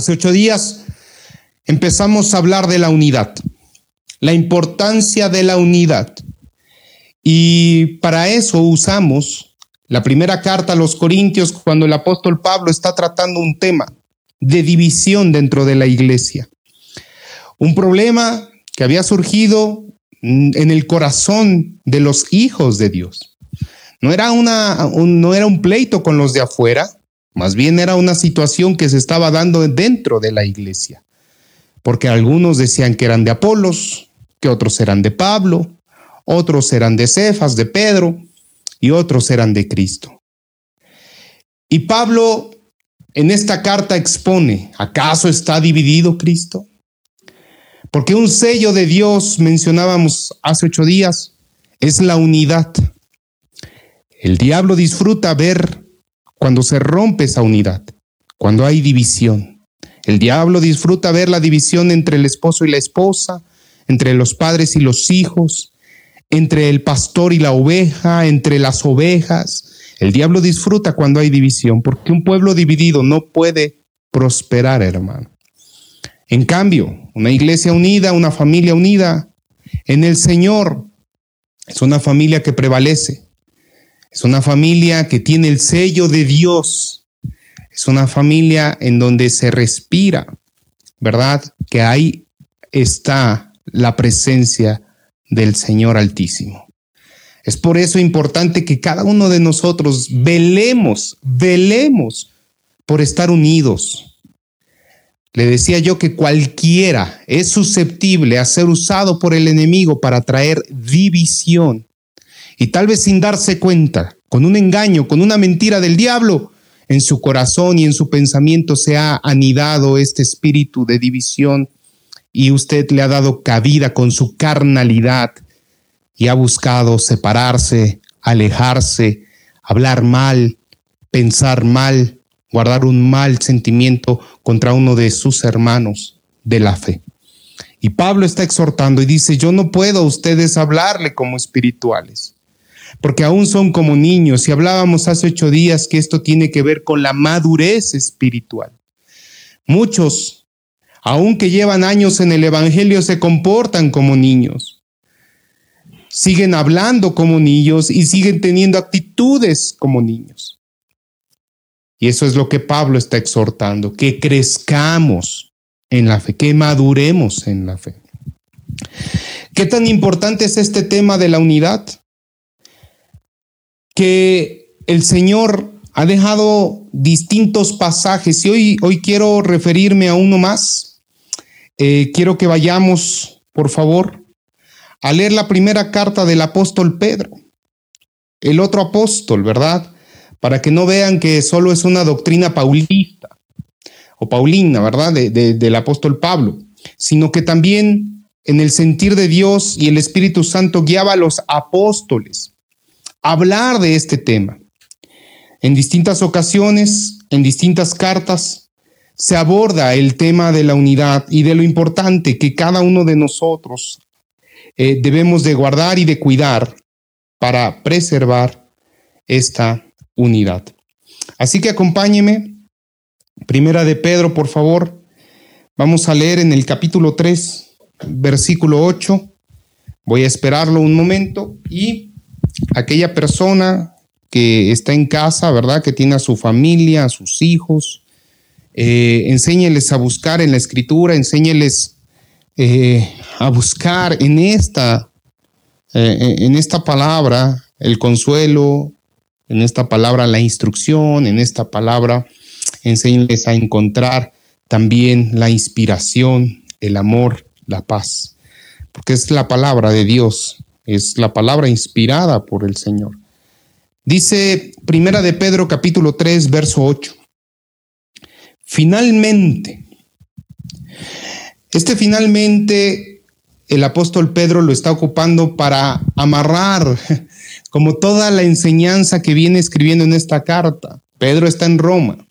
Hace ocho días empezamos a hablar de la unidad, la importancia de la unidad. Y para eso usamos la primera carta a los Corintios cuando el apóstol Pablo está tratando un tema de división dentro de la iglesia. Un problema que había surgido en el corazón de los hijos de Dios. No era, una, no era un pleito con los de afuera, más bien era una situación que se estaba dando dentro de la iglesia, porque algunos decían que eran de Apolos, que otros eran de Pablo, otros eran de Cefas, de Pedro, y otros eran de Cristo. Y Pablo en esta carta expone, ¿acaso está dividido Cristo? Porque un sello de Dios, mencionábamos hace ocho días, es la unidad. El diablo disfruta ver cuando se rompe esa unidad, cuando hay división. El diablo disfruta ver la división entre el esposo y la esposa, entre los padres y los hijos, entre el pastor y la oveja, entre las ovejas. El diablo disfruta cuando hay división, porque un pueblo dividido no puede prosperar, hermano. En cambio, una iglesia unida, una familia unida en el Señor, es una familia que prevalece. Es una familia que tiene el sello de Dios. Es una familia en donde se respira, ¿verdad? Que ahí está la presencia del Señor Altísimo. Es por eso importante que cada uno de nosotros velemos, velemos por estar unidos. Le decía yo que cualquiera es susceptible a ser usado por el enemigo para traer división y tal vez sin darse cuenta, con un engaño, con una mentira del diablo, en su corazón y en su pensamiento se ha anidado este espíritu de división y usted le ha dado cabida con su carnalidad y ha buscado separarse, alejarse, hablar mal, pensar mal, guardar un mal sentimiento contra uno de sus hermanos de la fe. Y Pablo está exhortando y dice, yo no puedo a ustedes hablarle como espirituales porque aún son como niños. Y hablábamos hace ocho días que esto tiene que ver con la madurez espiritual. Muchos, aunque llevan años en el Evangelio, se comportan como niños. Siguen hablando como niños y siguen teniendo actitudes como niños. Y eso es lo que Pablo está exhortando, que crezcamos en la fe, que maduremos en la fe. ¿Qué tan importante es este tema de la unidad? Que el Señor ha dejado distintos pasajes y hoy, hoy quiero referirme a uno más. Eh, quiero que vayamos, por favor, a leer la primera carta del apóstol Pedro, el otro apóstol, ¿verdad? Para que no vean que solo es una doctrina paulista o paulina, ¿verdad? del apóstol Pablo, sino que también en el sentir de Dios y el Espíritu Santo guiaba a los apóstoles hablar de este tema. En distintas ocasiones, en distintas cartas, se aborda el tema de la unidad y de lo importante que cada uno de nosotros eh, debemos de guardar y de cuidar para preservar esta unidad. Así que acompáñeme, primera de Pedro, por favor. Vamos a leer en el capítulo 3, versículo 8. Voy a esperarlo un momento y aquella persona que está en casa, ¿verdad? Que tiene a su familia, a sus hijos. Eh, enséñeles a buscar en la escritura, enséñeles eh, a buscar en esta, eh, en esta palabra el consuelo, en esta palabra la instrucción, en esta palabra enséñeles a encontrar también la inspiración, el amor, la paz, porque es la palabra de Dios es la palabra inspirada por el Señor. Dice Primera de Pedro capítulo 3 verso 8. Finalmente, este finalmente el apóstol Pedro lo está ocupando para amarrar como toda la enseñanza que viene escribiendo en esta carta. Pedro está en Roma,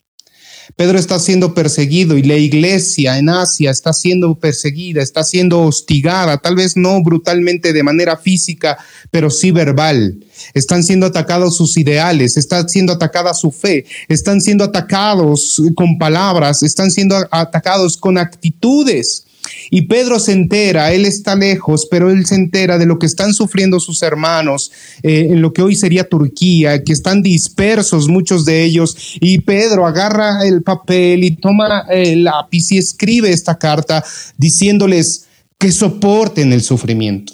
Pedro está siendo perseguido y la iglesia en Asia está siendo perseguida, está siendo hostigada, tal vez no brutalmente de manera física, pero sí verbal. Están siendo atacados sus ideales, está siendo atacada su fe, están siendo atacados con palabras, están siendo atacados con actitudes. Y Pedro se entera, él está lejos, pero él se entera de lo que están sufriendo sus hermanos eh, en lo que hoy sería Turquía, que están dispersos muchos de ellos. Y Pedro agarra el papel y toma el lápiz y escribe esta carta diciéndoles que soporten el sufrimiento.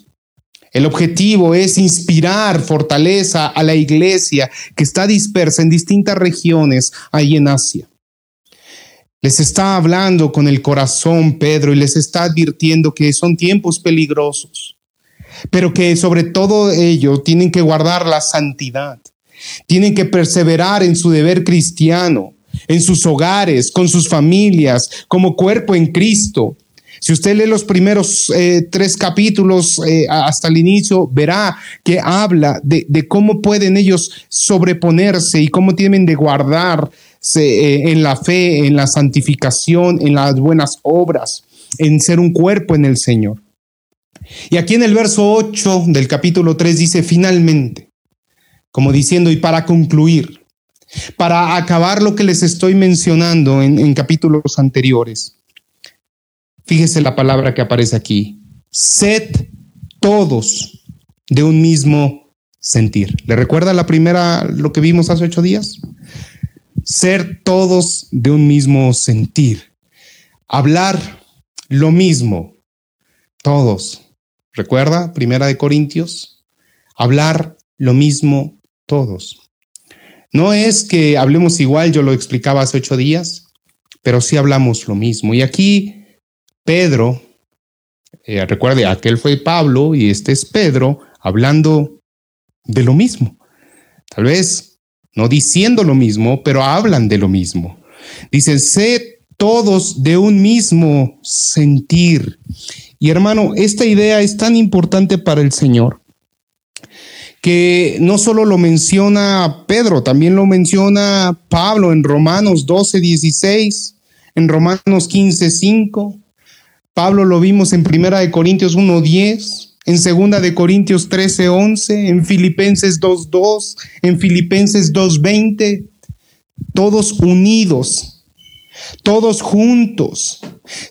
El objetivo es inspirar fortaleza a la iglesia que está dispersa en distintas regiones ahí en Asia. Les está hablando con el corazón Pedro y les está advirtiendo que son tiempos peligrosos, pero que sobre todo ello tienen que guardar la santidad, tienen que perseverar en su deber cristiano, en sus hogares, con sus familias, como cuerpo en Cristo. Si usted lee los primeros eh, tres capítulos eh, hasta el inicio, verá que habla de, de, cómo pueden ellos sobreponerse y cómo tienen de guardar eh, en la fe, en la santificación, en las buenas obras, en ser un cuerpo en el Señor. Y aquí en el verso 8 del capítulo 3 dice finalmente, como diciendo, y para concluir, para acabar lo que les estoy mencionando en, en capítulos anteriores, fíjese la palabra que aparece aquí, sed todos de un mismo sentir. ¿Le recuerda la primera, lo que vimos hace ocho días? Ser todos de un mismo sentir, hablar lo mismo, todos. ¿Recuerda? Primera de Corintios, hablar lo mismo todos. No es que hablemos igual, yo lo explicaba hace ocho días, pero sí hablamos lo mismo. Y aquí Pedro, eh, recuerde, aquel fue Pablo y este es Pedro hablando de lo mismo. Tal vez no diciendo lo mismo, pero hablan de lo mismo. Dicen, sed todos de un mismo sentir. Y hermano, esta idea es tan importante para el Señor que no solo lo menciona Pedro, también lo menciona Pablo en Romanos 12, 16, en Romanos 15, 5. Pablo lo vimos en Primera de Corintios 1, 10 en segunda de Corintios 13, 11, en Filipenses 2, 2, en Filipenses 2, 20, todos unidos, todos juntos,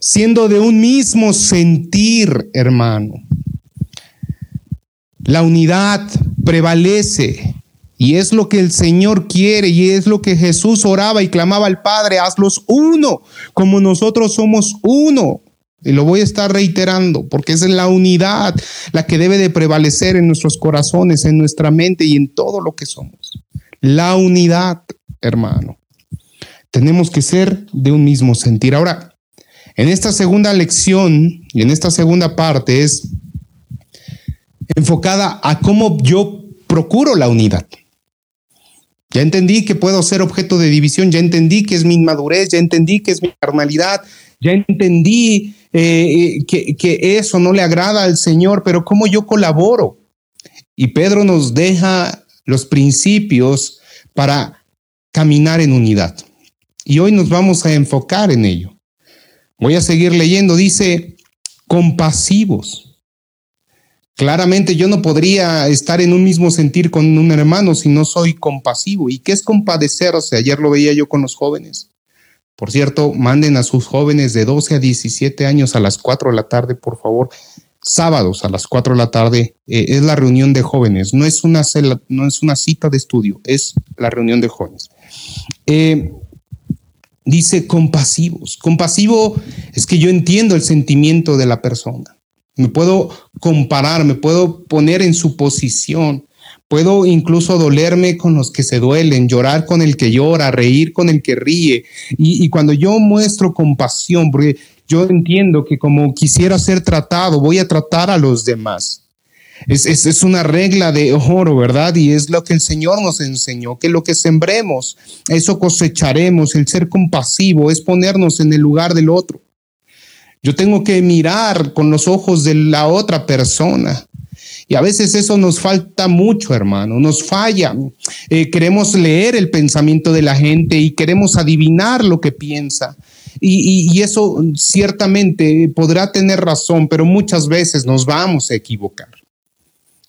siendo de un mismo sentir, hermano. La unidad prevalece y es lo que el Señor quiere y es lo que Jesús oraba y clamaba al Padre, hazlos uno, como nosotros somos uno. Y lo voy a estar reiterando porque es la unidad la que debe de prevalecer en nuestros corazones, en nuestra mente y en todo lo que somos. La unidad, hermano. Tenemos que ser de un mismo sentir. Ahora, en esta segunda lección y en esta segunda parte es enfocada a cómo yo procuro la unidad. Ya entendí que puedo ser objeto de división, ya entendí que es mi inmadurez, ya entendí que es mi carnalidad, ya entendí eh, que, que eso no le agrada al Señor, pero ¿cómo yo colaboro? Y Pedro nos deja los principios para caminar en unidad. Y hoy nos vamos a enfocar en ello. Voy a seguir leyendo. Dice, compasivos. Claramente yo no podría estar en un mismo sentir con un hermano si no soy compasivo. ¿Y qué es compadecerse? Ayer lo veía yo con los jóvenes. Por cierto, manden a sus jóvenes de 12 a 17 años a las 4 de la tarde, por favor. Sábados a las 4 de la tarde eh, es la reunión de jóvenes, no es, una no es una cita de estudio, es la reunión de jóvenes. Eh, dice compasivos. Compasivo es que yo entiendo el sentimiento de la persona. Me puedo comparar, me puedo poner en su posición. Puedo incluso dolerme con los que se duelen, llorar con el que llora, reír con el que ríe. Y, cuando yo muestro compasión, porque yo entiendo que como quisiera ser tratado, voy a tratar a los demás. Es, es, es, una regla de oro, ¿verdad? Y es lo que el Señor nos enseñó, que lo que sembremos, eso cosecharemos. El ser compasivo es ponernos en el lugar del otro. Yo tengo que mirar con los ojos de la otra persona Y a veces eso nos falta mucho, hermano, nos falla. Eh, queremos leer el pensamiento de la gente y queremos adivinar lo que piensa. Y, eso ciertamente podrá tener razón, pero muchas veces nos vamos a equivocar.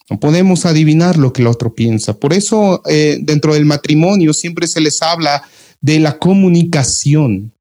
No podemos adivinar lo que el otro piensa. Por eso eh, dentro del matrimonio siempre se les habla de la comunicación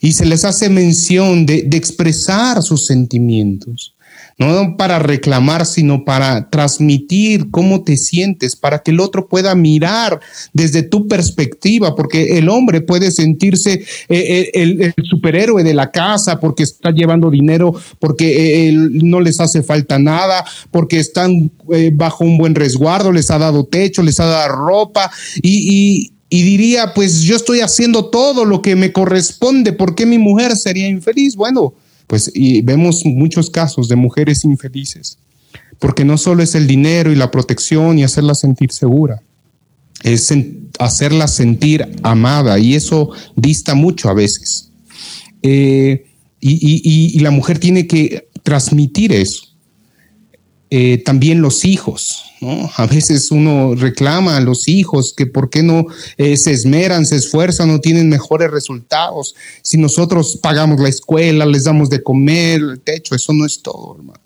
y se les hace mención de expresar sus sentimientos no para reclamar, sino para transmitir cómo te sientes, para que el otro pueda mirar desde tu perspectiva, porque el hombre puede sentirse eh, eh, el, superhéroe de la casa porque está llevando dinero, porque eh, no les hace falta nada, porque están bajo un buen resguardo, les ha dado techo, les ha dado ropa y, y diría, pues yo estoy haciendo todo lo que me corresponde, ¿por qué mi mujer sería infeliz? Bueno, pues y vemos muchos casos de mujeres infelices, porque no solo es el dinero y la protección y hacerla sentir segura, es hacerla sentir amada y eso dista mucho a veces. Eh, y, la mujer tiene que transmitir eso. Eh, también los hijos, ¿no? A veces uno reclama a los hijos que por qué no eh, se esmeran, se esfuerzan, no tienen mejores resultados. Si nosotros pagamos la escuela, les damos de comer, el techo, eso no es todo, hermano.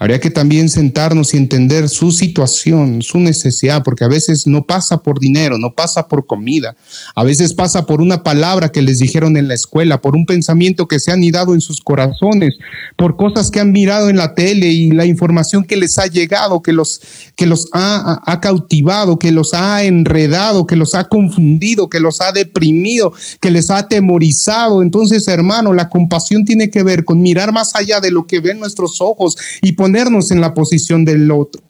Habría que también sentarnos y entender su situación, su necesidad, porque a veces no pasa por dinero, no pasa por comida, a veces pasa por una palabra que les dijeron en la escuela, por un pensamiento que se han idado en sus corazones, por cosas que han mirado en la tele y la información que les ha llegado, que los, que los ha, cautivado, que los ha enredado, que los ha confundido, que los ha deprimido, que les ha atemorizado. Entonces, hermano, la compasión tiene que ver con mirar más allá de lo que ven nuestros ojos y ponernos en la posición del otro.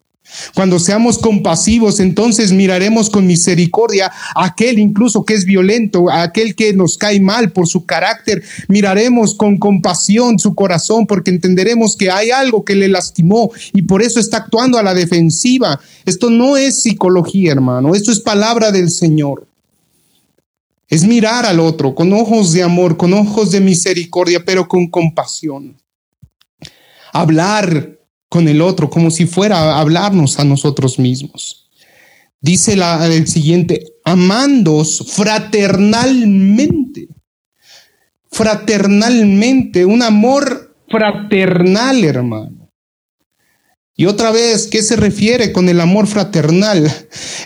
Cuando seamos compasivos, entonces miraremos con misericordia a aquel incluso que es violento, a aquel que nos cae mal por su carácter. Miraremos con compasión su corazón porque entenderemos que hay algo que le lastimó y por eso está actuando a la defensiva. Esto no es psicología, hermano, esto es palabra del Señor. Es mirar al otro con ojos de amor, con ojos de misericordia, pero con compasión. Hablar con el otro, como si fuera a hablarnos a nosotros mismos. Dice el siguiente, amandos fraternalmente. Fraternalmente, un amor fraternal, hermano. Y otra vez, ¿qué se refiere con el amor fraternal?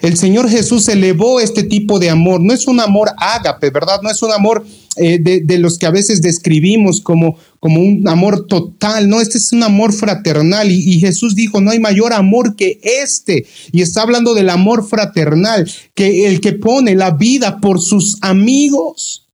El Señor Jesús elevó este tipo de amor. No es un amor ágape, ¿verdad? No es un amor eh, de, los que a veces describimos como, como un amor total. No, este es un amor fraternal. Y, y Jesús dijo, no hay mayor amor que este. Y está hablando del amor fraternal, que el que pone la vida por sus amigos.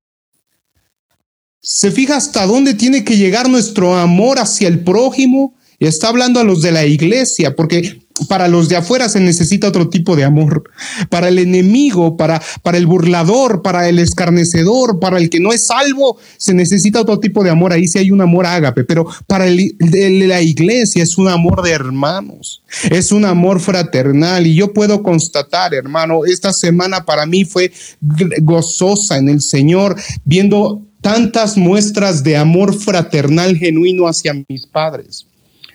¿Se fija hasta dónde tiene que llegar nuestro amor hacia el prójimo? Y está hablando a los de la iglesia, porque para los de afuera se necesita otro tipo de amor. Para el enemigo, para, para el burlador, para el escarnecedor, para el que no es salvo, se necesita otro tipo de amor. Ahí sí hay un amor ágape, pero para el, de la iglesia es un amor de hermanos, es un amor fraternal. Y yo puedo constatar, hermano, esta semana para mí fue gozosa en el Señor, viendo tantas muestras de amor fraternal genuino hacia mis padres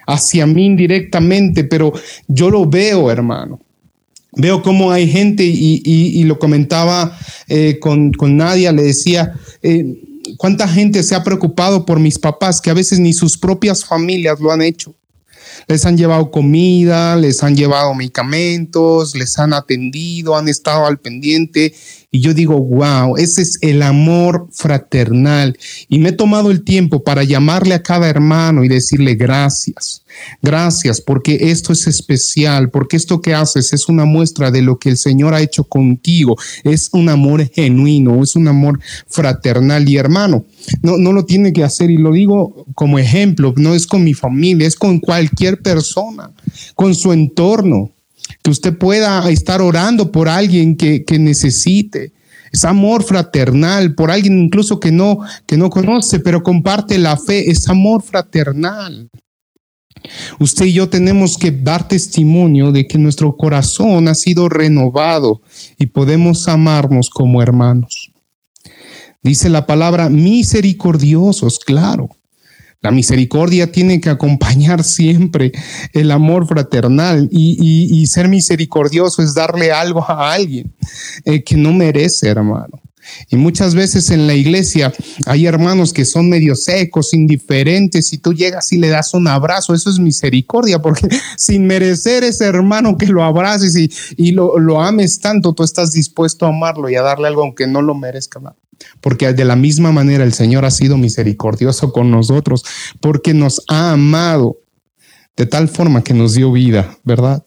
hacia mí indirectamente, pero yo lo veo, hermano. Veo cómo hay gente, y, lo comentaba eh, con, Nadia, le decía, eh, cuánta gente se ha preocupado por mis papás que a veces ni sus propias familias lo han hecho. Les han llevado comida, les han llevado medicamentos, les han atendido, han estado al pendiente y yo digo, wow, ese es el amor fraternal. Y me he tomado el tiempo para llamarle a cada hermano y decirle gracias. Gracias porque esto es especial, porque esto que haces es una muestra de lo que el Señor ha hecho contigo. Es un amor genuino, es un amor fraternal y hermano. No, no lo tiene que hacer y lo digo como ejemplo, no es con mi familia, es con cualquier persona, con su entorno que usted pueda estar orando por alguien que, necesite. Es amor fraternal por alguien incluso que no, que no conoce, pero comparte la fe. Es amor fraternal. Usted y yo tenemos que dar testimonio de que nuestro corazón ha sido renovado y podemos amarnos como hermanos. Dice la palabra misericordiosos, claro. La misericordia tiene que acompañar siempre el amor fraternal y, ser misericordioso es darle algo a alguien eh, que no merece, hermano. Y muchas veces en la iglesia hay hermanos que son medio secos, indiferentes, y tú llegas y le das un abrazo, eso es misericordia, porque sin merecer ese hermano que lo abraces y, lo, lo, ames tanto, tú estás dispuesto a amarlo y a darle algo aunque no lo merezca. Porque de la misma manera el Señor ha sido misericordioso con nosotros, porque nos ha amado de tal forma que nos dio vida, ¿verdad?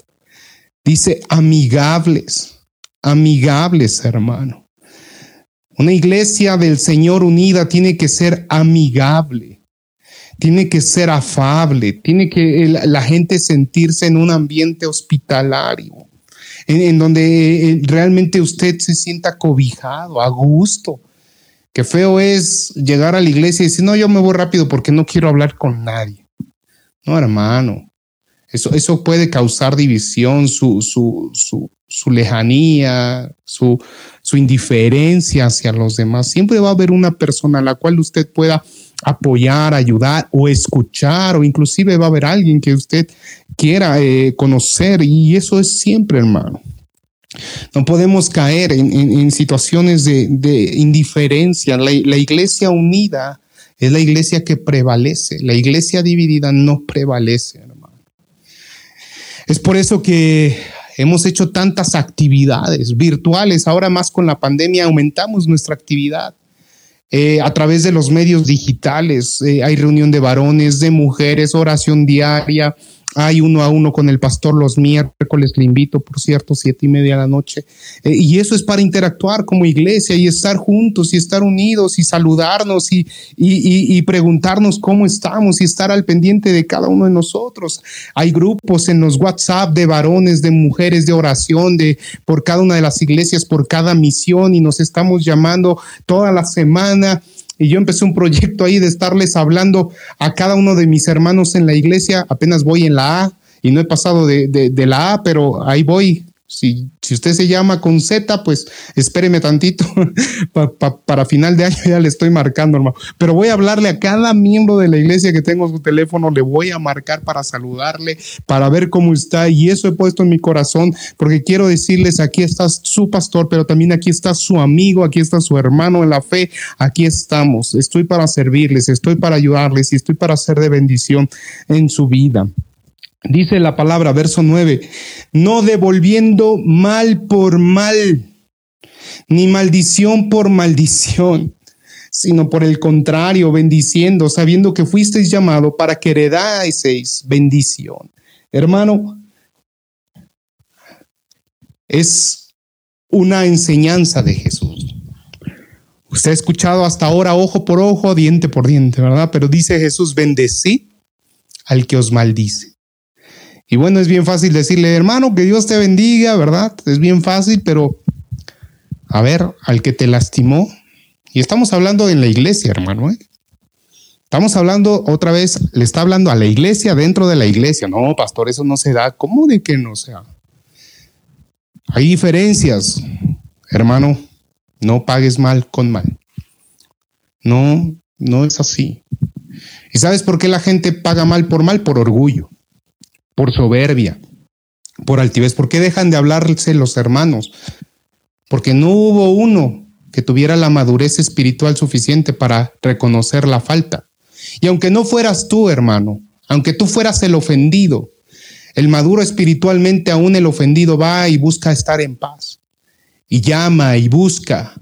Dice amigables, amigables, hermano. Una iglesia del Señor unida tiene que ser amigable, tiene que ser afable, tiene que la gente sentirse en un ambiente hospitalario, en, donde eh, realmente usted se sienta cobijado, a gusto. Qué feo es llegar a la iglesia y decir, no, yo me voy rápido porque no quiero hablar con nadie. No, hermano. Eso, puede causar división, su, su, su, su lejanía, su, su indiferencia hacia los demás. Siempre va a haber una persona a la cual usted pueda apoyar, ayudar o escuchar, o inclusive va a haber alguien que usted quiera eh, conocer, y eso es siempre, hermano. No podemos caer en, situaciones de, indiferencia. La, la iglesia unida es la iglesia que prevalece. La iglesia dividida no prevalece. Es por eso que hemos hecho tantas actividades virtuales. Ahora más con la pandemia aumentamos nuestra actividad. Eh, a través de los medios digitales, eh, hay reunión de varones, de mujeres, oración diaria, hay uno a uno con el pastor los miércoles, le invito, por cierto, siete y media de la noche. Eh, y eso es para interactuar como iglesia y estar juntos y estar unidos y saludarnos y, y, y, preguntarnos cómo estamos y estar al pendiente de cada uno de nosotros. Hay grupos en los WhatsApp de varones, de mujeres, de oración, de por cada una de las iglesias, por cada misión y nos estamos llamando toda la semana y yo empecé un proyecto ahí de estarles hablando a cada uno de mis hermanos en la iglesia. Apenas voy en la A y no he pasado de, de la A, pero ahí voy si, si, usted se llama con Z, pues espéreme tantito. para final de año ya le estoy marcando, hermano. Pero voy a hablarle a cada miembro de la iglesia que tengo su teléfono, le voy a marcar para saludarle, para ver cómo está. Y eso he puesto en mi corazón, porque quiero decirles, aquí está su pastor, pero también aquí está su amigo, aquí está su hermano en la fe. Aquí estamos. Estoy para servirles, estoy para ayudarles y estoy para ser de bendición en su vida. Dice la palabra, verso 9, no devolviendo mal por mal, ni maldición por maldición, sino por el contrario, bendiciendo, sabiendo que fuisteis llamado para que heredaseis bendición. Hermano, es una enseñanza de Jesús. Usted ha escuchado hasta ahora ojo por ojo, diente por diente, ¿verdad? Pero dice Jesús, bendecid al que os maldice y bueno, es bien fácil decirle, hermano, que Dios te bendiga, ¿verdad? Es bien fácil, pero a ver, al que te lastimó, y estamos hablando en la iglesia, hermano, ¿eh? Estamos hablando otra vez, le está hablando a la iglesia dentro de la iglesia. No, pastor, eso no se da. ¿Cómo de que no sea? Hay diferencias, hermano. No pagues mal con mal. No, no es así. ¿Y sabes por qué la gente paga mal por mal? Por orgullo por soberbia, por altivez. ¿Por qué dejan de hablarse los hermanos? Porque no hubo uno que tuviera la madurez espiritual suficiente para reconocer la falta. Y aunque no fueras tú, hermano, aunque tú fueras el ofendido, el maduro espiritualmente aún el ofendido va y busca estar en paz. Y llama y busca.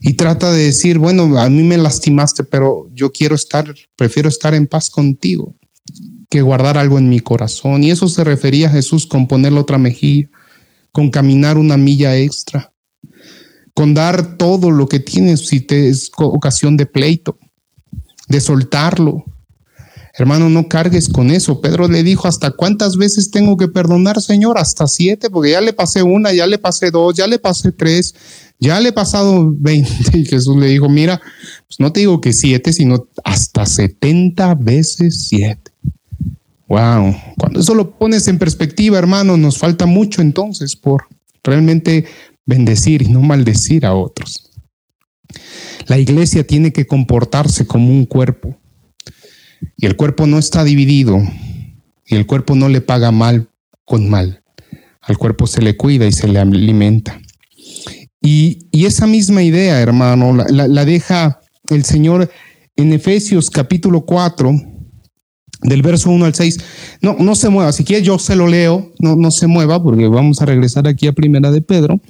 Y trata de decir, bueno, a mí me lastimaste, pero yo quiero estar, prefiero estar en paz contigo que guardar algo en mi corazón. Y eso se refería a Jesús con ponerle otra mejilla, con caminar una milla extra, con dar todo lo que tienes si te es ocasión de pleito, de soltarlo. Hermano, no cargues con eso. Pedro le dijo, ¿hasta cuántas veces tengo que perdonar, Señor? Hasta siete, porque ya le pasé una, ya le pasé dos, ya le pasé tres, ya le he pasado veinte. Y Jesús le dijo, mira, pues no te digo que siete, sino hasta setenta veces siete. Wow, cuando eso lo pones en perspectiva, hermano, nos falta mucho entonces por realmente bendecir y no maldecir a otros. La iglesia tiene que comportarse como un cuerpo. Y el cuerpo no está dividido y el cuerpo no le paga mal con mal. Al cuerpo se le cuida y se le alimenta. Y, esa misma idea, hermano, la, deja el Señor en Efesios capítulo 4, del verso 1 al 6. No, no se mueva. Si quiere, yo se lo leo. No, no se mueva porque vamos a regresar aquí a Primera de Pedro.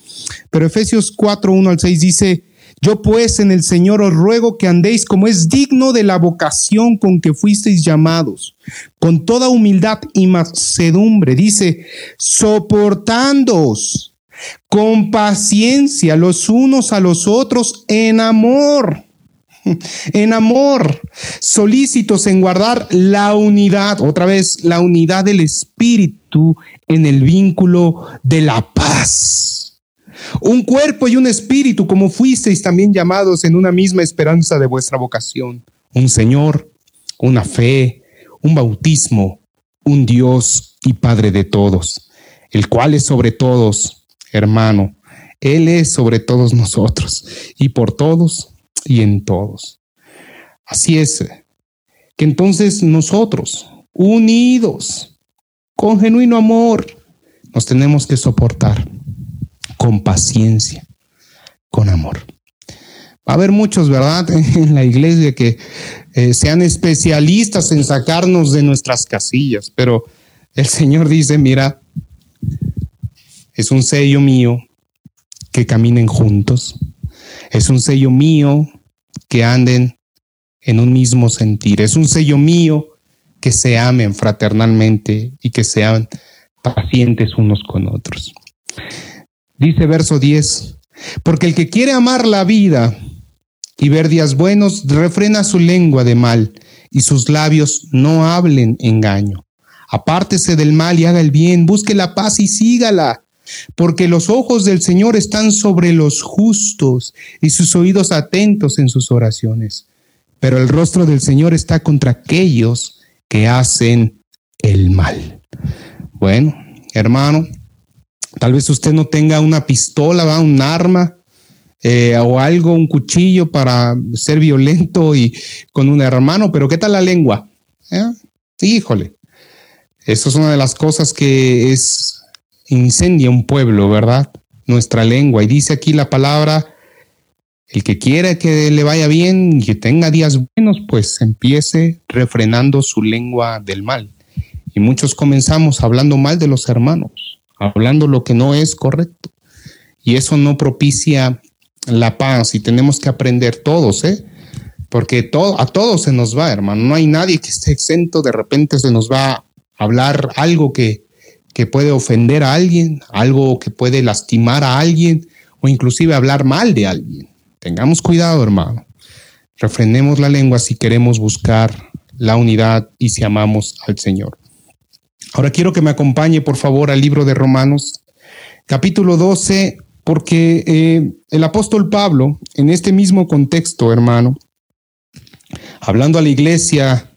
Pero Efesios 4, 1 al 6 dice, yo pues en el Señor os ruego que andéis como es digno de la vocación con que fuisteis llamados, con toda humildad y macedumbre, dice, soportándoos con paciencia los unos a los otros en amor en amor, solícitos en guardar la unidad, otra vez, la unidad del Espíritu en el vínculo de la paz. Un cuerpo y un espíritu, como fuisteis también llamados en una misma esperanza de vuestra vocación. Un Señor, una fe, un bautismo, un Dios y Padre de todos, el cual es sobre todos, hermano. Él es sobre todos nosotros y por todos y en todos. Así es, que entonces nosotros, unidos, con genuino amor, nos tenemos que soportar con paciencia, con amor. Va a haber muchos, ¿verdad?, en la iglesia que eh, sean especialistas en sacarnos de nuestras casillas, pero el Señor dice, mira, es un sello mío que caminen juntos, es un sello mío que anden en un mismo sentir, es un sello mío que se amen fraternalmente y que sean pacientes unos con otros. Dice verso 10, porque el que quiere amar la vida y ver días buenos, refrena su lengua de mal y sus labios no hablen engaño. Apártese del mal y haga el bien, busque la paz y sígala, porque los ojos del Señor están sobre los justos y sus oídos atentos en sus oraciones. Pero el rostro del Señor está contra aquellos que hacen el mal. Bueno, hermano, Tal vez usted no tenga una pistola, ¿va? un arma eh, o algo, un cuchillo para ser violento y con un hermano, pero ¿qué tal la lengua? ¿Eh? Híjole, eso es una de las cosas que es incendia un pueblo, ¿verdad? Nuestra lengua. Y dice aquí la palabra, el que quiera que le vaya bien y que tenga días buenos, pues empiece refrenando su lengua del mal. Y muchos comenzamos hablando mal de los hermanos hablando lo que no es correcto. Y eso no propicia la paz y tenemos que aprender todos, ¿eh? Porque todo, a todos se nos va, hermano. No hay nadie que esté exento. De repente se nos va a hablar algo que, que puede ofender a alguien, algo que puede lastimar a alguien o inclusive hablar mal de alguien. Tengamos cuidado, hermano. Refrenemos la lengua si queremos buscar la unidad y si amamos al Señor. Ahora quiero que me acompañe, por favor, al libro de Romanos, capítulo 12, porque eh, el apóstol Pablo, en este mismo contexto, hermano, hablando a la iglesia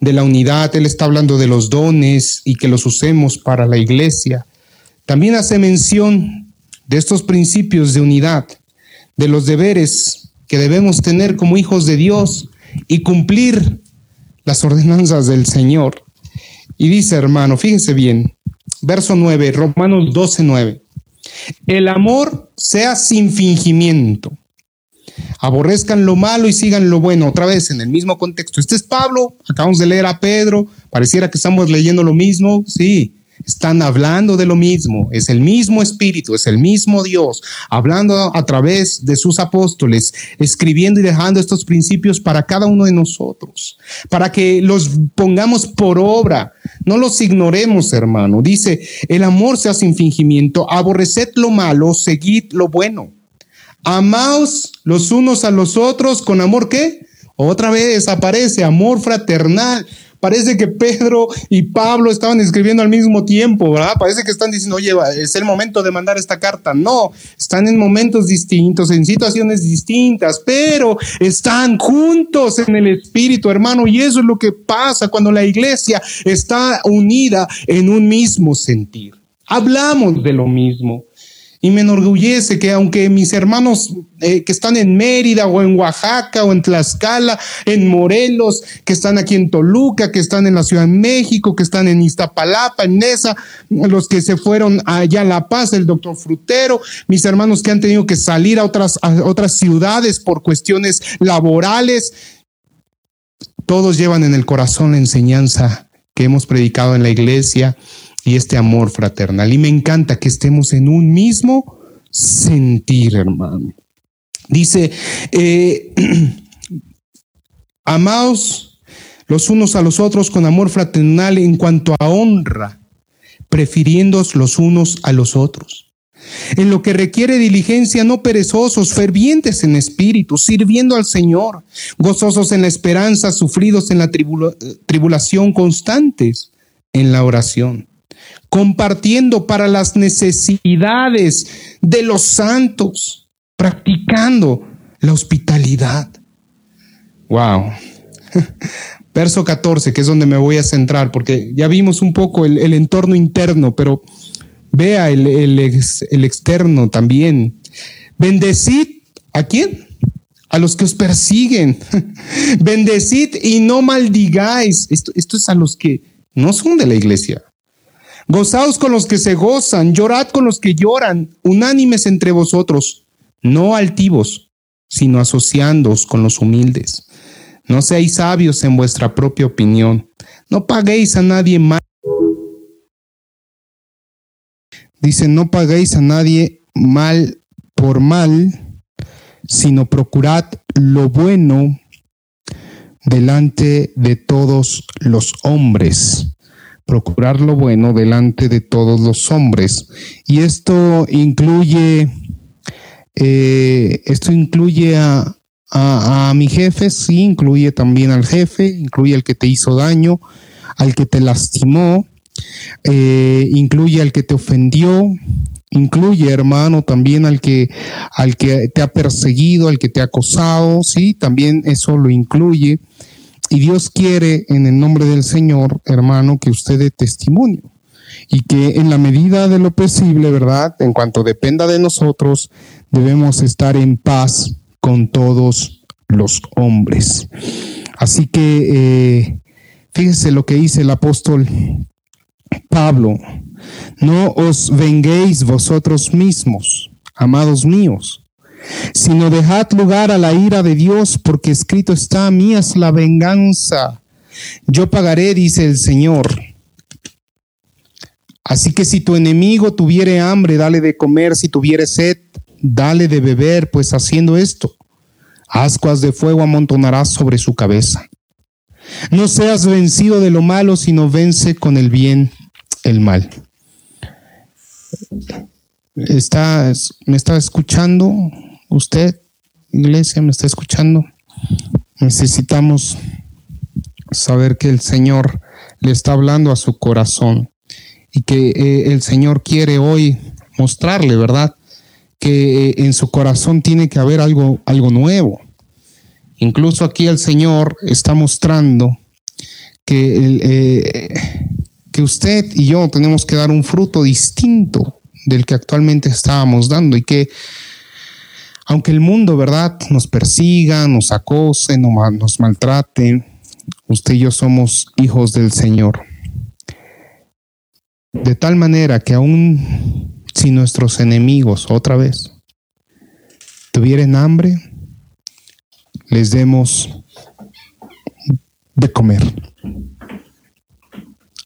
de la unidad, él está hablando de los dones y que los usemos para la iglesia. También hace mención de estos principios de unidad, de los deberes que debemos tener como hijos de Dios y cumplir las ordenanzas del Señor. Y dice, hermano, fíjese bien, verso 9, Romanos 12, 9. El amor sea sin fingimiento. Aborrezcan lo malo y sigan lo bueno. Otra vez, en el mismo contexto. Este es Pablo, acabamos de leer a Pedro, pareciera que estamos leyendo lo mismo. Sí, están hablando de lo mismo, es el mismo Espíritu, es el mismo Dios, hablando a través de sus apóstoles, escribiendo y dejando estos principios para cada uno de nosotros, para que los pongamos por obra, no los ignoremos, hermano. Dice, el amor sea sin fingimiento, aborreced lo malo, seguid lo bueno. Amaos los unos a los otros con amor que otra vez aparece amor fraternal Parece que Pedro y Pablo estaban escribiendo al mismo tiempo, ¿verdad? Parece que están diciendo, oye, es el momento de mandar esta carta. No, están en momentos distintos, en situaciones distintas, pero están juntos en el Espíritu, hermano. Y eso es lo que pasa cuando la iglesia está unida en un mismo sentir. Hablamos de lo mismo. Y me enorgullece que aunque mis hermanos eh, que están en Mérida o en Oaxaca o en Tlaxcala, en Morelos, que están aquí en Toluca, que están en la Ciudad de México, que están en Iztapalapa, en Nesa, los que se fueron allá a La Paz, el doctor Frutero, mis hermanos que han tenido que salir a otras, a otras ciudades por cuestiones laborales, todos llevan en el corazón la enseñanza que hemos predicado en la iglesia y este amor fraternal. Y me encanta que estemos en un mismo sentir, hermano. Dice, eh, amaos los unos a los otros con amor fraternal en cuanto a honra, prefiriéndoos los unos a los otros. En lo que requiere diligencia, no perezosos, fervientes en espíritu, sirviendo al Señor, gozosos en la esperanza, sufridos en la tribulación, constantes en la oración compartiendo para las necesidades de los santos, practicando la hospitalidad. Wow. Verso 14, que es donde me voy a centrar, porque ya vimos un poco el, entorno interno, pero vea el, el externo también. Bendecid a quién? a los que os persiguen. Bendecid y no maldigáis. Esto, esto, es a los que no son de la iglesia. Gozaos con los que se gozan, llorad con los que lloran, unánimes entre vosotros, no altivos, sino asociándoos con los humildes. No seáis sabios en vuestra propia opinión, no paguéis a nadie mal. Dice, no paguéis a nadie mal por mal, sino procurad lo bueno delante de todos los hombres procurar lo bueno delante de todos los hombres. Y esto incluye, eh, esto incluye a, a, mi jefe, sí, incluye también al jefe, incluye al que te hizo daño, al que te lastimó, eh, incluye al que te ofendió, incluye, hermano, también al que, al que te ha perseguido, al que te ha acosado, sí, también eso lo incluye. Y Dios quiere, en el nombre del Señor, hermano, que usted dé testimonio. Y que en la medida de lo posible, ¿verdad? En cuanto dependa de nosotros, debemos estar en paz con todos los hombres. Así que eh, fíjese lo que dice el apóstol Pablo. No os venguéis vosotros mismos, amados míos sino dejad lugar a la ira de Dios, porque escrito está, mía es la venganza, yo pagaré, dice el Señor. Así que si tu enemigo tuviere hambre, dale de comer, si tuviere sed, dale de beber, pues haciendo esto, ascuas de fuego amontonarás sobre su cabeza. No seas vencido de lo malo, sino vence con el bien el mal. Está, ¿Me está escuchando? Usted, iglesia, me está escuchando. Necesitamos saber que el Señor le está hablando a su corazón y que eh, el Señor quiere hoy mostrarle, ¿verdad? Que eh, en su corazón tiene que haber algo, algo nuevo. Incluso aquí el Señor está mostrando que, eh, que usted y yo tenemos que dar un fruto distinto del que actualmente estábamos dando y que aunque el mundo, ¿verdad?, nos persiga, nos acose, nos maltrate, usted y yo somos hijos del Señor. De tal manera que aún si nuestros enemigos, otra vez, tuvieran hambre, les demos de comer.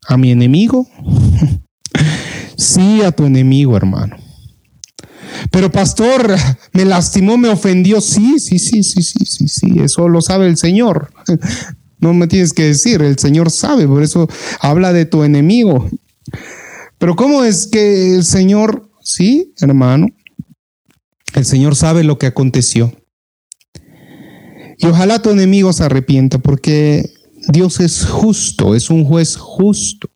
A mi enemigo, sí a tu enemigo, hermano. Pero pastor, me lastimó, me ofendió. Sí, sí, sí, sí, sí, sí, sí, eso lo sabe el Señor. No me tienes que decir, el Señor sabe, por eso habla de tu enemigo. Pero ¿cómo es que el Señor, sí, hermano, el Señor sabe lo que aconteció? Y ojalá tu enemigo se arrepienta porque Dios es justo, es un juez justo.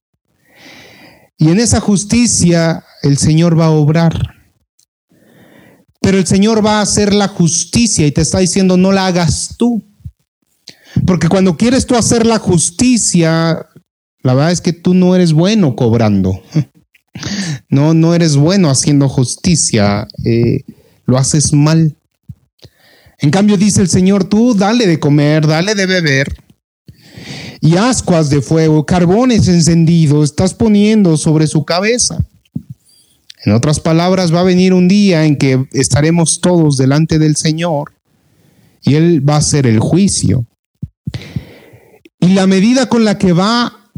Y en esa justicia el Señor va a obrar. Pero el Señor va a hacer la justicia y te está diciendo no la hagas tú. Porque cuando quieres tú hacer la justicia, la verdad es que tú no eres bueno cobrando. No, no eres bueno haciendo justicia, eh, lo haces mal. En cambio dice el Señor, tú dale de comer, dale de beber, y ascuas de fuego, carbones encendidos, estás poniendo sobre su cabeza. En otras palabras, va a venir un día en que estaremos todos delante del Señor y Él va a hacer el juicio. Y la medida con la que va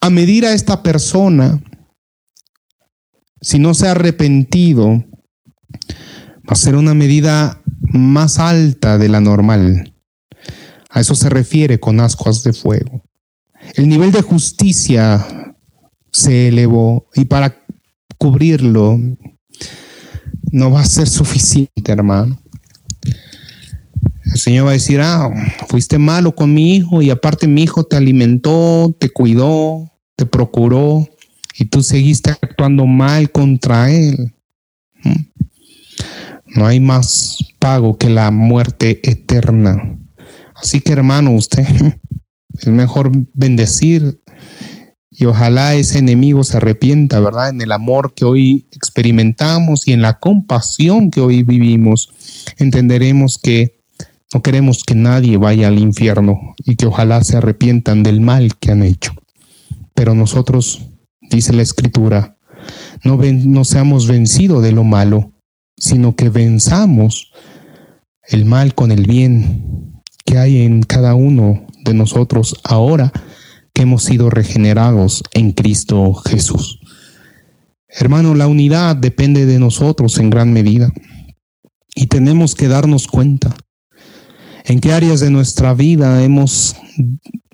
a medir a esta persona, si no se ha arrepentido, va a ser una medida más alta de la normal. A eso se refiere con ascuas de fuego. El nivel de justicia se elevó y para cubrirlo no va a ser suficiente, hermano. El Señor va a decir, ah, fuiste malo con mi hijo y aparte mi hijo te alimentó, te cuidó, te procuró y tú seguiste actuando mal contra él. ¿Mm? No hay más pago que la muerte eterna. Así que hermano, usted es mejor bendecir y ojalá ese enemigo se arrepienta, ¿verdad? En el amor que hoy experimentamos y en la compasión que hoy vivimos, entenderemos que no queremos que nadie vaya al infierno y que ojalá se arrepientan del mal que han hecho. Pero nosotros, dice la escritura, no, no seamos vencidos de lo malo, sino que venzamos el mal con el bien que hay en cada uno de nosotros ahora que hemos sido regenerados en Cristo Jesús. Hermano, la unidad depende de nosotros en gran medida y tenemos que darnos cuenta en qué áreas de nuestra vida hemos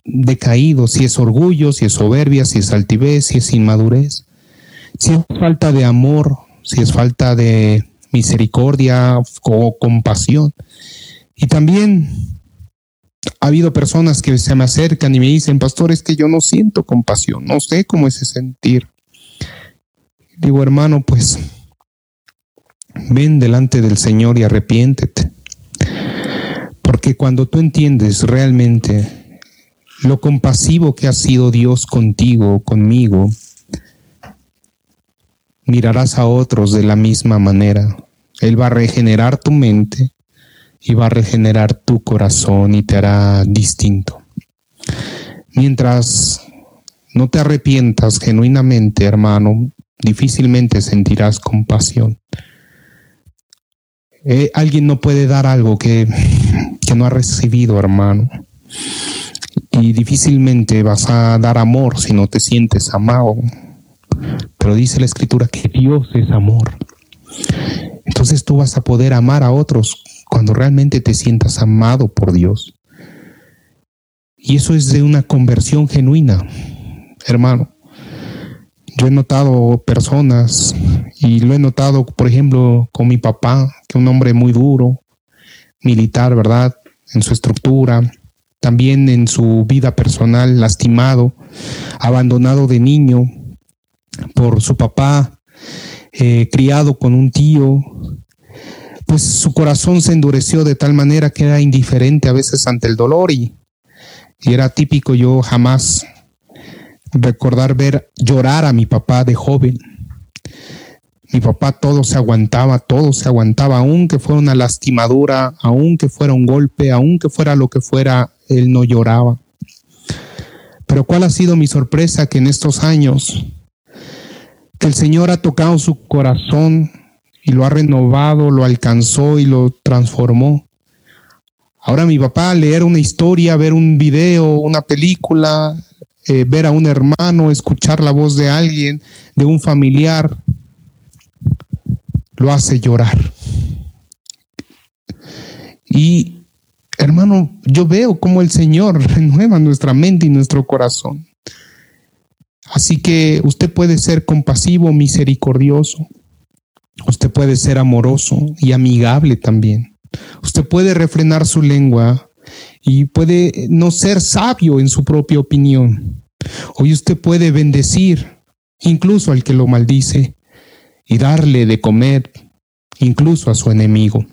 decaído, si es orgullo, si es soberbia, si es altivez, si es inmadurez, si es falta de amor, si es falta de misericordia o compasión. Y también ha habido personas que se me acercan y me dicen, pastor, es que yo no siento compasión, no sé cómo es ese sentir. Digo, hermano, pues ven delante del Señor y arrepiéntete. Porque cuando tú entiendes realmente lo compasivo que ha sido Dios contigo, conmigo, mirarás a otros de la misma manera. Él va a regenerar tu mente y va a regenerar tu corazón y te hará distinto. Mientras no te arrepientas genuinamente, hermano, difícilmente sentirás compasión. Eh, alguien no puede dar algo que, que no ha recibido, hermano. Y difícilmente vas a dar amor si no te sientes amado. Pero dice la escritura que Dios es amor. Entonces tú vas a poder amar a otros cuando realmente te sientas amado por Dios. Y eso es de una conversión genuina, hermano. Yo he notado personas y lo he notado, por ejemplo, con mi papá, que un hombre muy duro, militar, ¿verdad? En su estructura, también en su vida personal, lastimado, abandonado de niño por su papá, eh, criado con un tío, pues su corazón se endureció de tal manera que era indiferente a veces ante el dolor y, era típico yo jamás recordar ver llorar a mi papá de joven. Mi papá todo se aguantaba, todo se aguantaba, aunque fuera una lastimadura, aunque fuera un golpe, aunque fuera lo que fuera, él no lloraba. Pero ¿cuál ha sido mi sorpresa? Que en estos años, que el Señor ha tocado su corazón y lo ha renovado, lo alcanzó y lo transformó. Ahora mi papá leer una historia, ver un video, una película, eh, ver a un hermano, escuchar la voz de alguien, de un familiar, lo hace llorar. Y hermano, yo veo cómo el Señor renueva nuestra mente y nuestro corazón. Así que usted puede ser compasivo, misericordioso. Usted puede ser amoroso y amigable también. Usted puede refrenar su lengua y puede no ser sabio en su propia opinión. Hoy usted puede bendecir incluso al que lo maldice y darle de comer incluso a su enemigo.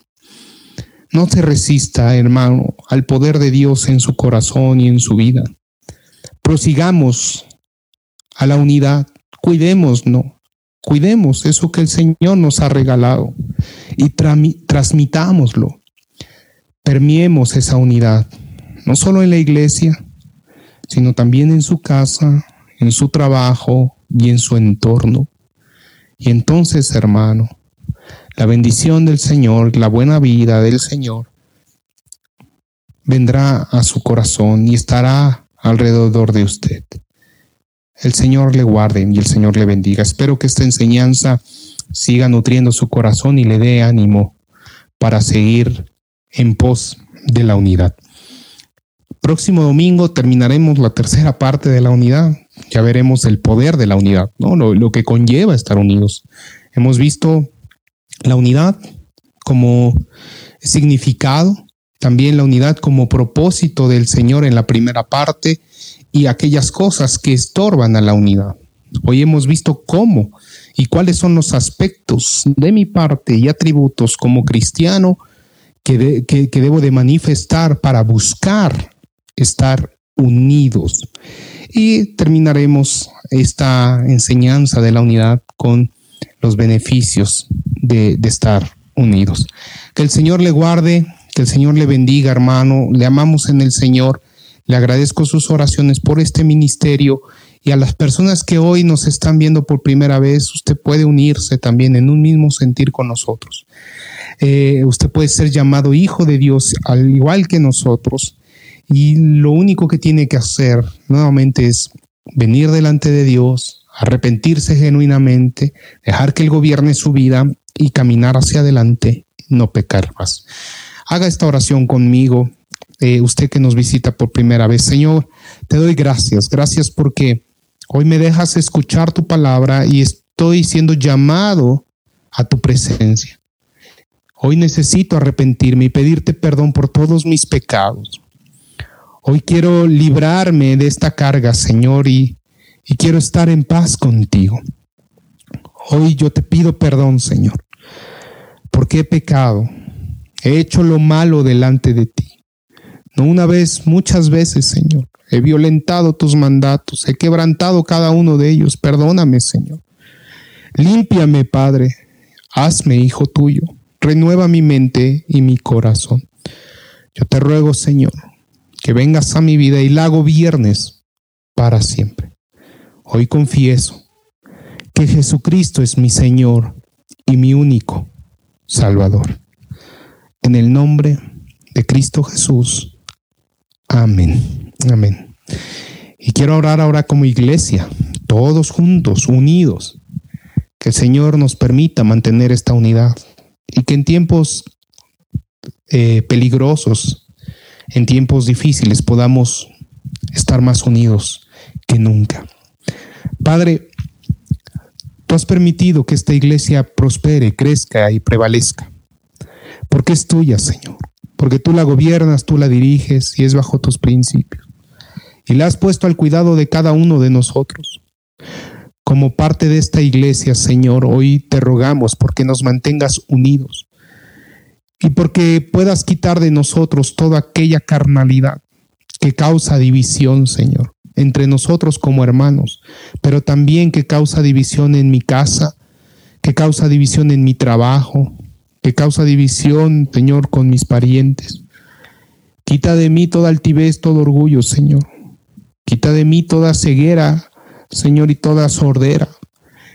No se resista, hermano, al poder de Dios en su corazón y en su vida. Prosigamos a la unidad, cuidémonos Cuidemos eso que el Señor nos ha regalado y transmitámoslo. Permiemos esa unidad, no solo en la iglesia, sino también en su casa, en su trabajo y en su entorno. Y entonces, hermano, la bendición del Señor, la buena vida del Señor, vendrá a su corazón y estará alrededor de usted. El Señor le guarde y el Señor le bendiga. Espero que esta enseñanza siga nutriendo su corazón y le dé ánimo para seguir en pos de la unidad. Próximo domingo terminaremos la tercera parte de la unidad. Ya veremos el poder de la unidad, ¿no? lo, lo que conlleva estar unidos. Hemos visto la unidad como significado, también la unidad como propósito del Señor en la primera parte y aquellas cosas que estorban a la unidad. Hoy hemos visto cómo y cuáles son los aspectos de mi parte y atributos como cristiano que, que, debo de manifestar para buscar estar unidos. Y terminaremos esta enseñanza de la unidad con los beneficios de, de, estar unidos. Que el Señor le guarde, que el Señor le bendiga, hermano. Le amamos en el Señor le agradezco sus oraciones por este ministerio y a las personas que hoy nos están viendo por primera vez, usted puede unirse también en un mismo sentir con nosotros. Eh, usted puede ser llamado hijo de Dios al igual que nosotros y lo único que tiene que hacer nuevamente es venir delante de Dios, arrepentirse genuinamente, dejar que Él gobierne su vida y caminar hacia adelante, no pecar más. Haga esta oración conmigo eh, usted que nos visita por primera vez. Señor, te doy gracias. Gracias porque hoy me dejas escuchar tu palabra y estoy siendo llamado a tu presencia. Hoy necesito arrepentirme y pedirte perdón por todos mis pecados. Hoy quiero librarme de esta carga, Señor, y, y quiero estar en paz contigo. Hoy yo te pido perdón, Señor, porque he pecado, he hecho lo malo delante de ti. Una vez, muchas veces, Señor. He violentado tus mandatos, he quebrantado cada uno de ellos. Perdóname, Señor. Límpiame, Padre. Hazme hijo tuyo. Renueva mi mente y mi corazón. Yo te ruego, Señor, que vengas a mi vida y la gobiernes para siempre. Hoy confieso que Jesucristo es mi Señor y mi único Salvador. En el nombre de Cristo Jesús. Amén. Amén. Y quiero orar ahora como iglesia, todos juntos, unidos, que el Señor nos permita mantener esta unidad y que en tiempos eh, peligrosos, en tiempos difíciles, podamos estar más unidos que nunca. Padre, tú has permitido que esta iglesia prospere, crezca y prevalezca, porque es tuya, Señor porque tú la gobiernas, tú la diriges y es bajo tus principios. Y la has puesto al cuidado de cada uno de nosotros. Como parte de esta iglesia, Señor, hoy te rogamos porque nos mantengas unidos y porque puedas quitar de nosotros toda aquella carnalidad que causa división, Señor, entre nosotros como hermanos, pero también que causa división en mi casa, que causa división en mi trabajo, que causa división, Señor, con mis parientes. Quita de mí toda altivez, todo orgullo, Señor. Quita de mí toda ceguera, Señor, y toda sordera,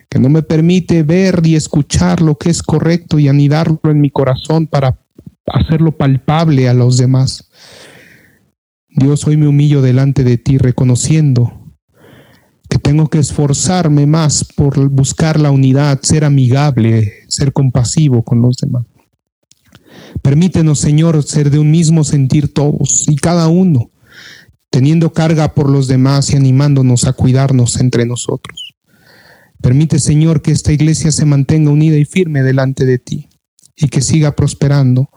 que no me permite ver y escuchar lo que es correcto y anidarlo en mi corazón para hacerlo palpable a los demás. Dios, hoy me humillo delante de ti reconociendo que tengo que esforzarme más por buscar la unidad, ser amigable, ser compasivo con los demás. Permítenos, Señor, ser de un mismo sentir todos y cada uno, teniendo carga por los demás y animándonos a cuidarnos entre nosotros. Permite, Señor, que esta iglesia se mantenga unida y firme delante de ti y que siga prosperando.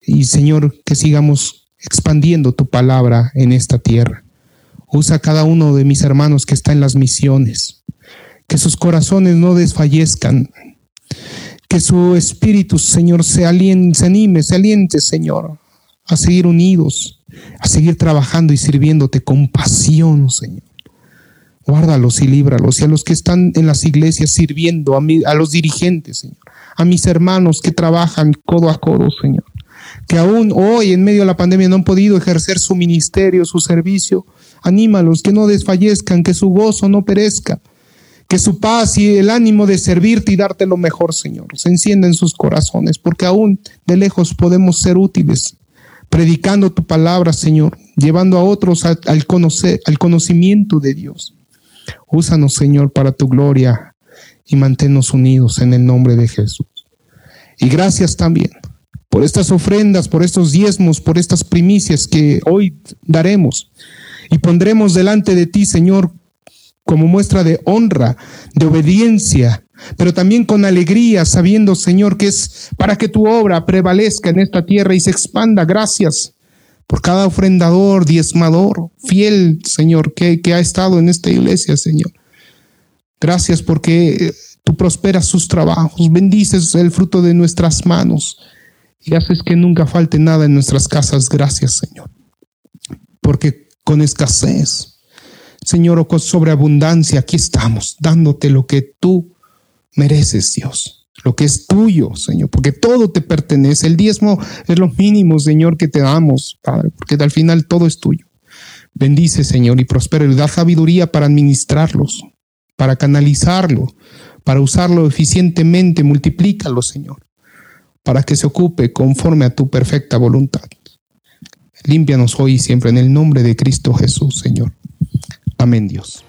Y, Señor, que sigamos expandiendo tu palabra en esta tierra. Usa cada uno de mis hermanos que está en las misiones. Que sus corazones no desfallezcan. Que su espíritu, Señor, se, se anime, se aliente, Señor, a seguir unidos, a seguir trabajando y sirviéndote con pasión, Señor. Guárdalos y líbralos. Y a los que están en las iglesias sirviendo, a, a los dirigentes, Señor. A mis hermanos que trabajan codo a codo, Señor. Que aún hoy, en medio de la pandemia, no han podido ejercer su ministerio, su servicio. Anímalos, que no desfallezcan, que su gozo no perezca. Que su paz y el ánimo de servirte y darte lo mejor, Señor, se encienda en sus corazones, porque aún de lejos podemos ser útiles predicando tu palabra, Señor, llevando a otros al, conocer, al conocimiento de Dios. Úsanos, Señor, para tu gloria y manténnos unidos en el nombre de Jesús. Y gracias también por estas ofrendas, por estos diezmos, por estas primicias que hoy daremos y pondremos delante de ti, Señor, como muestra de honra, de obediencia, pero también con alegría, sabiendo, Señor, que es para que tu obra prevalezca en esta tierra y se expanda. Gracias por cada ofrendador, diezmador, fiel, Señor, que, ha estado en esta iglesia, Señor. Gracias porque tú prosperas sus trabajos, bendices el fruto de nuestras manos y haces que nunca falte nada en nuestras casas. Gracias, Señor. Porque con escasez, Señor, o con sobreabundancia, aquí estamos, dándote lo que tú mereces, Dios, lo que es tuyo, Señor, porque todo te pertenece. El diezmo es lo mínimo, Señor, que te damos, Padre, porque al final todo es tuyo. Bendice, Señor, y prospera y da sabiduría para administrarlos, para canalizarlo, para usarlo eficientemente. Multiplícalo, Señor, para que se ocupe conforme a tu perfecta voluntad. Límpianos hoy y siempre en el nombre de Cristo Jesús, Señor. Amén, Dios.